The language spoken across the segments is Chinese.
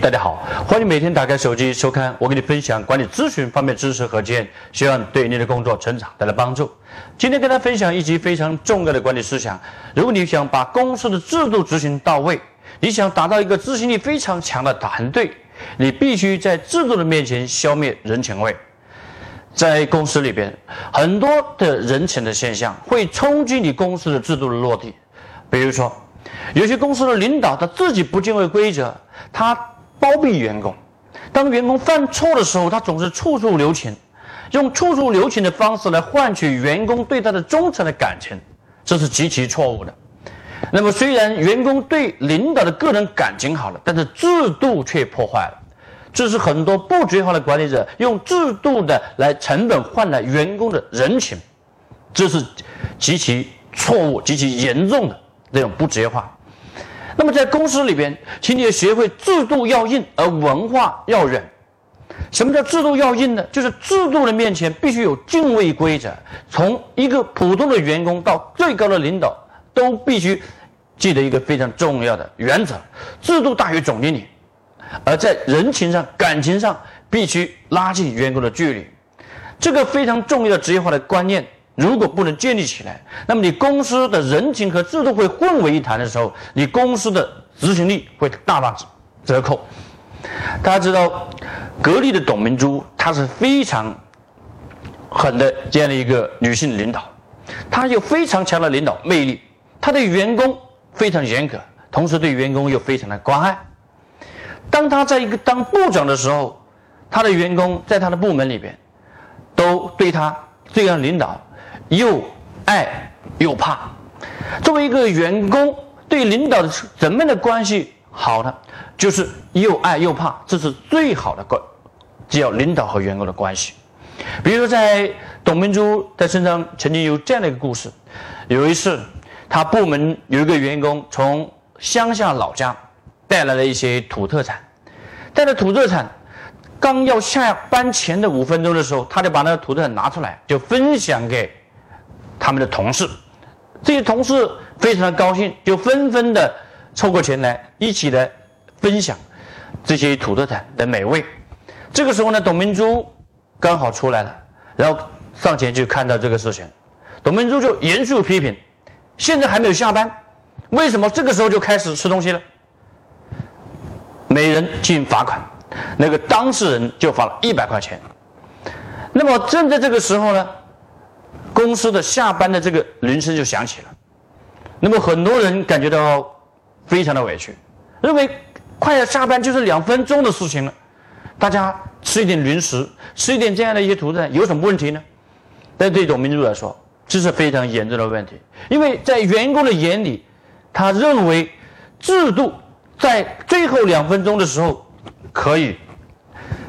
大家好，欢迎每天打开手机收看我给你分享管理咨询方面知识和经验，希望对你的工作成长带来帮助。今天跟大家分享一集非常重要的管理思想。如果你想把公司的制度执行到位，你想达到一个执行力非常强的团队，你必须在制度的面前消灭人情味。在公司里边，很多的人情的现象会冲击你公司的制度的落地。比如说，有些公司的领导他自己不敬畏规则，他包庇员工。当员工犯错的时候，他总是处处留情，用处处留情的方式来换取员工对他的忠诚的感情，这是极其错误的。那么，虽然员工对领导的个人感情好了，但是制度却破坏了。这是很多不职业化的管理者用制度的来成本换来员工的人情，这是极其错误、极其严重的这种不职业化。那么在公司里边，请你要学会制度要硬，而文化要软。什么叫制度要硬呢？就是制度的面前必须有敬畏规则，从一个普通的员工到最高的领导，都必须记得一个非常重要的原则：制度大于总经理。而在人情上、感情上，必须拉近员工的距离，这个非常重要的职业化的观念，如果不能建立起来，那么你公司的人情和制度会混为一谈的时候，你公司的执行力会大打折扣。大家知道，格力的董明珠，她是非常狠的这样的一个女性领导，她有非常强的领导魅力，她对员工非常严格，同时对员工又非常的关爱。当他在一个当部长的时候，他的员工在他的部门里边，都对他这样领导又爱又怕。作为一个员工，对领导的怎么样的关系好呢？就是又爱又怕，这是最好的关，叫领导和员工的关系。比如说，在董明珠的身上曾经有这样的一个故事：有一次，他部门有一个员工从乡下老家。带来了一些土特产，带着土特产，刚要下班前的五分钟的时候，他就把那个土特产拿出来，就分享给他们的同事。这些同事非常的高兴，就纷纷的凑过钱来，一起来分享这些土特产的美味。这个时候呢，董明珠刚好出来了，然后上前去看到这个事情，董明珠就严肃批评：现在还没有下班，为什么这个时候就开始吃东西了？每人进罚款，那个当事人就罚了一百块钱。那么正在这个时候呢，公司的下班的这个铃声就响起了。那么很多人感觉到非常的委屈，认为快要下班就是两分钟的事情了，大家吃一点零食，吃一点这样的一些图产有什么问题呢？但对董明珠来说，这是非常严重的问题，因为在员工的眼里，他认为制度。在最后两分钟的时候，可以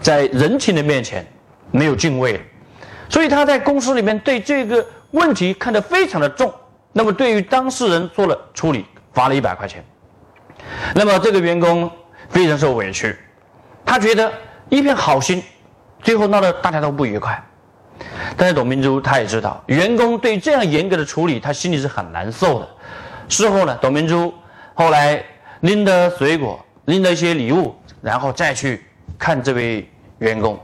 在人情的面前没有敬畏，所以他在公司里面对这个问题看得非常的重。那么对于当事人做了处理，罚了一百块钱。那么这个员工非常受委屈，他觉得一片好心，最后闹得大家都不愉快。但是董明珠他也知道，员工对这样严格的处理，他心里是很难受的。事后呢，董明珠后来。拎的水果，拎的一些礼物，然后再去看这位员工，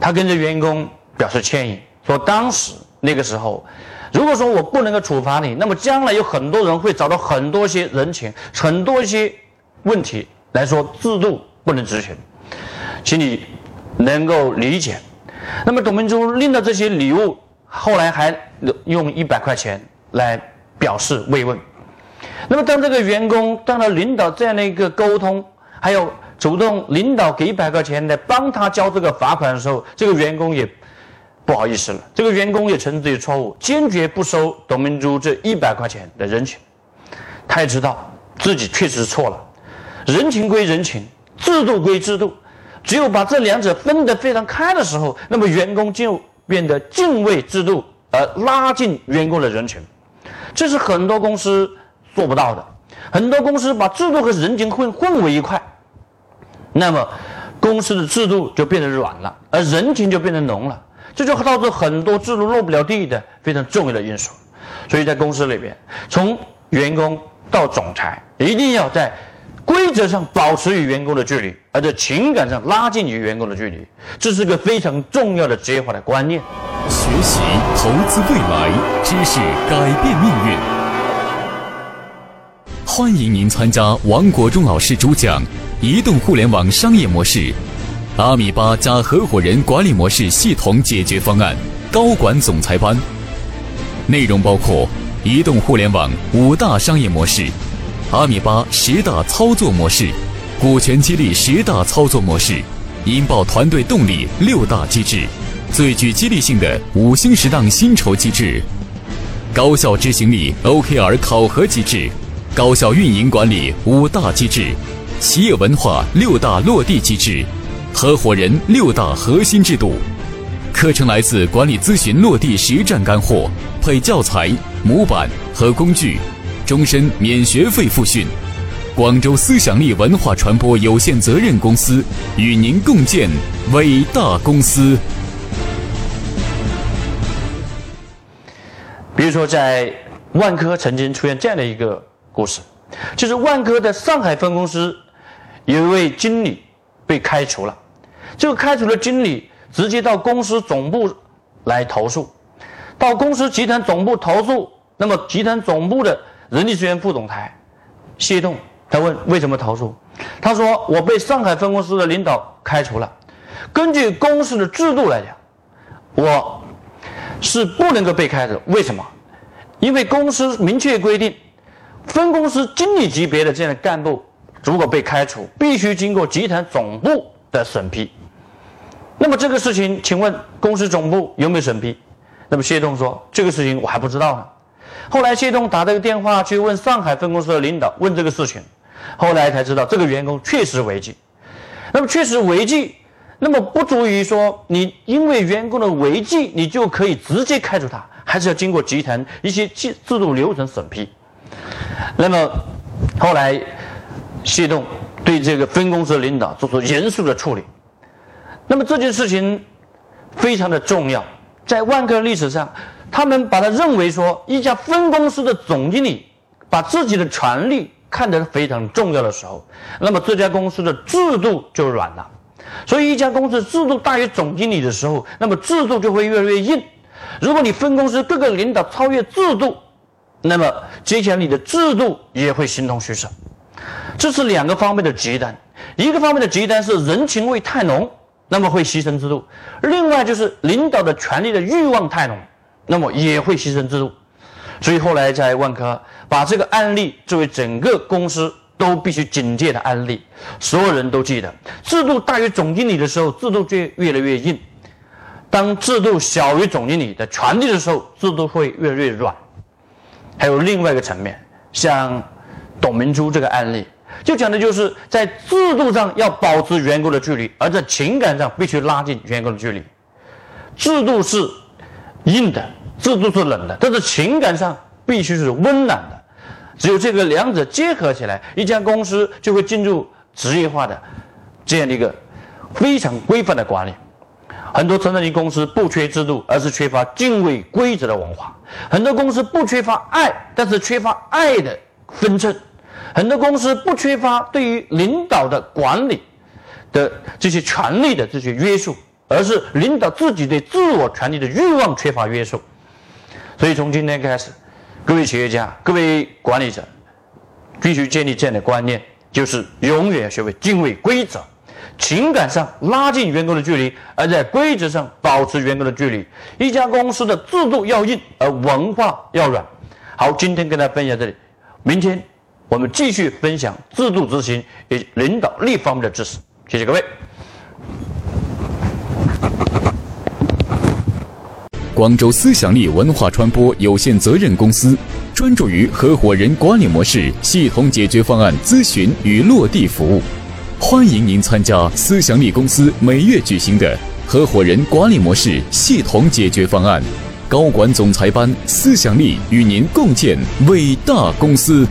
他跟着员工表示歉意，说当时那个时候，如果说我不能够处罚你，那么将来有很多人会找到很多些人情，很多一些问题来说制度不能执行，请你能够理解。那么董明珠拎的这些礼物，后来还用一百块钱来表示慰问。那么，当这个员工当了领导这样的一个沟通，还有主动领导给一百块钱来帮他交这个罚款的时候，这个员工也不好意思了。这个员工也承认自己错误，坚决不收董明珠这一百块钱的人情。他也知道自己确实错了，人情归人情，制度归制度，只有把这两者分得非常开的时候，那么员工就变得敬畏制度，而拉近员工的人群。这是很多公司做不到的。很多公司把制度和人情混混为一块，那么公司的制度就变得软了，而人情就变得浓了。这就导致很多制度落不了地的非常重要的因素。所以在公司里边，从员工到总裁，一定要在规则上保持与员工的距离，而在情感上拉近与员工的距离。这是个非常重要的职业化的观念。学习投资未来，知识改变命运。欢迎您参加王国忠老师主讲《移动互联网商业模式》，阿米巴加合伙人管理模式系统解决方案高管总裁班。内容包括移动互联网五大商业模式、阿米巴十大操作模式、股权激励十大操作模式、引爆团队动力六大机制。最具激励性的五星十档薪酬机制，高效执行力 OKR 考核机制，高效运营管理五大机制，企业文化六大落地机制，合伙人六大核心制度。课程来自管理咨询落地实战干货，配教材、模板和工具，终身免学费复训。广州思想力文化传播有限责任公司与您共建伟大公司。比如说，在万科曾经出现这样的一个故事，就是万科的上海分公司有一位经理被开除了，这个开除的经理直接到公司总部来投诉，到公司集团总部投诉，那么集团总部的人力资源副总裁谢栋，他问为什么投诉？他说我被上海分公司的领导开除了，根据公司的制度来讲，我。是不能够被开除，为什么？因为公司明确规定，分公司经理级别的这样的干部，如果被开除，必须经过集团总部的审批。那么这个事情，请问公司总部有没有审批？那么谢东说，这个事情我还不知道呢。后来谢东打这个电话去问上海分公司的领导，问这个事情，后来才知道这个员工确实违纪。那么确实违纪。那么不足以说你因为员工的违纪，你就可以直接开除他，还是要经过集团一些制制度流程审批。那么后来谢栋对这个分公司领导做出严肃的处理。那么这件事情非常的重要，在万科历史上，他们把它认为说一家分公司的总经理把自己的权利看得非常重要的时候，那么这家公司的制度就软了。所以，一家公司制度大于总经理的时候，那么制度就会越来越硬。如果你分公司各个领导超越制度，那么接下来你的制度也会形同虚设。这是两个方面的极端。一个方面的极端是人情味太浓，那么会牺牲制度；另外就是领导的权力的欲望太浓，那么也会牺牲制度。所以后来在万科把这个案例作为整个公司。都必须警戒的案例，所有人都记得，制度大于总经理的时候，制度就越来越硬；当制度小于总经理的权利的时候，制度会越来越软。还有另外一个层面，像董明珠这个案例，就讲的就是在制度上要保持员工的距离，而在情感上必须拉近员工的距离。制度是硬的，制度是冷的，但是情感上必须是温暖的。只有这个两者结合起来，一家公司就会进入职业化的这样的一个非常规范的管理。很多成长型公司不缺制度，而是缺乏敬畏规则的文化；很多公司不缺乏爱，但是缺乏爱的分寸；很多公司不缺乏对于领导的管理的这些权利的这些约束，而是领导自己对自我权利的欲望缺乏约束。所以从今天开始。各位企业家、各位管理者，必须建立这样的观念，就是永远要学会敬畏规则，情感上拉近员工的距离，而在规则上保持员工的距离。一家公司的制度要硬，而文化要软。好，今天跟大家分享这里，明天我们继续分享制度执行与领导力方面的知识。谢谢各位。广州思想力文化传播有限责任公司专注于合伙人管理模式系统解决方案咨询与落地服务。欢迎您参加思想力公司每月举行的合伙人管理模式系统解决方案高管总裁班，思想力与您共建伟大公司。